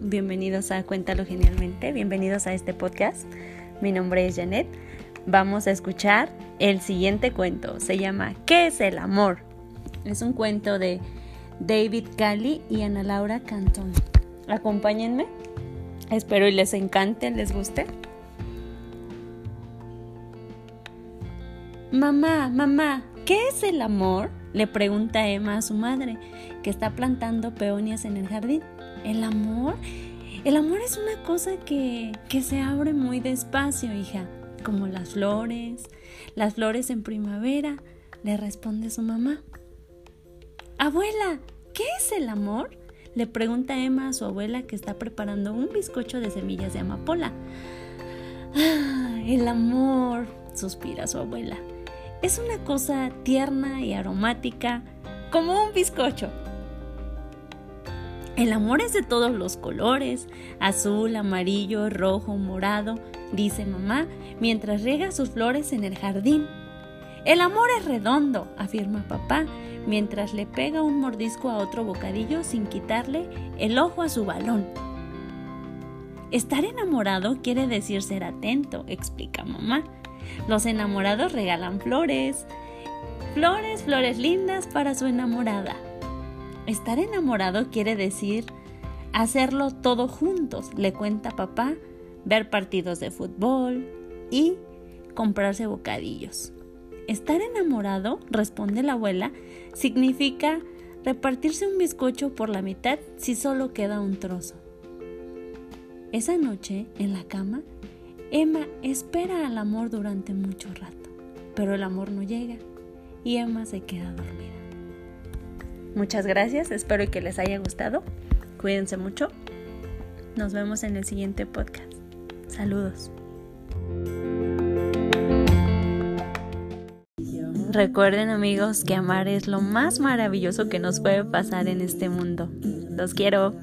bienvenidos a Cuéntalo Genialmente, bienvenidos a este podcast. Mi nombre es Janet. Vamos a escuchar el siguiente cuento. Se llama ¿Qué es el amor? Es un cuento de David Cali y Ana Laura Cantón. Acompáñenme. Espero y les encante, les guste. Mamá, mamá, ¿qué es el amor? Le pregunta Emma a su madre, que está plantando peonias en el jardín. ¿El amor? El amor es una cosa que, que se abre muy despacio, hija, como las flores, las flores en primavera, le responde su mamá. Abuela, ¿qué es el amor? Le pregunta Emma a su abuela que está preparando un bizcocho de semillas de amapola. Ah, el amor, suspira su abuela. Es una cosa tierna y aromática, como un bizcocho. El amor es de todos los colores, azul, amarillo, rojo, morado, dice mamá, mientras riega sus flores en el jardín. El amor es redondo, afirma papá, mientras le pega un mordisco a otro bocadillo sin quitarle el ojo a su balón. Estar enamorado quiere decir ser atento, explica mamá. Los enamorados regalan flores. Flores, flores lindas para su enamorada. Estar enamorado quiere decir hacerlo todo juntos, le cuenta papá, ver partidos de fútbol y comprarse bocadillos. Estar enamorado, responde la abuela, significa repartirse un bizcocho por la mitad si solo queda un trozo. Esa noche, en la cama, Emma espera al amor durante mucho rato, pero el amor no llega y Emma se queda dormida. Muchas gracias, espero que les haya gustado. Cuídense mucho. Nos vemos en el siguiente podcast. Saludos. Recuerden amigos que amar es lo más maravilloso que nos puede pasar en este mundo. Los quiero.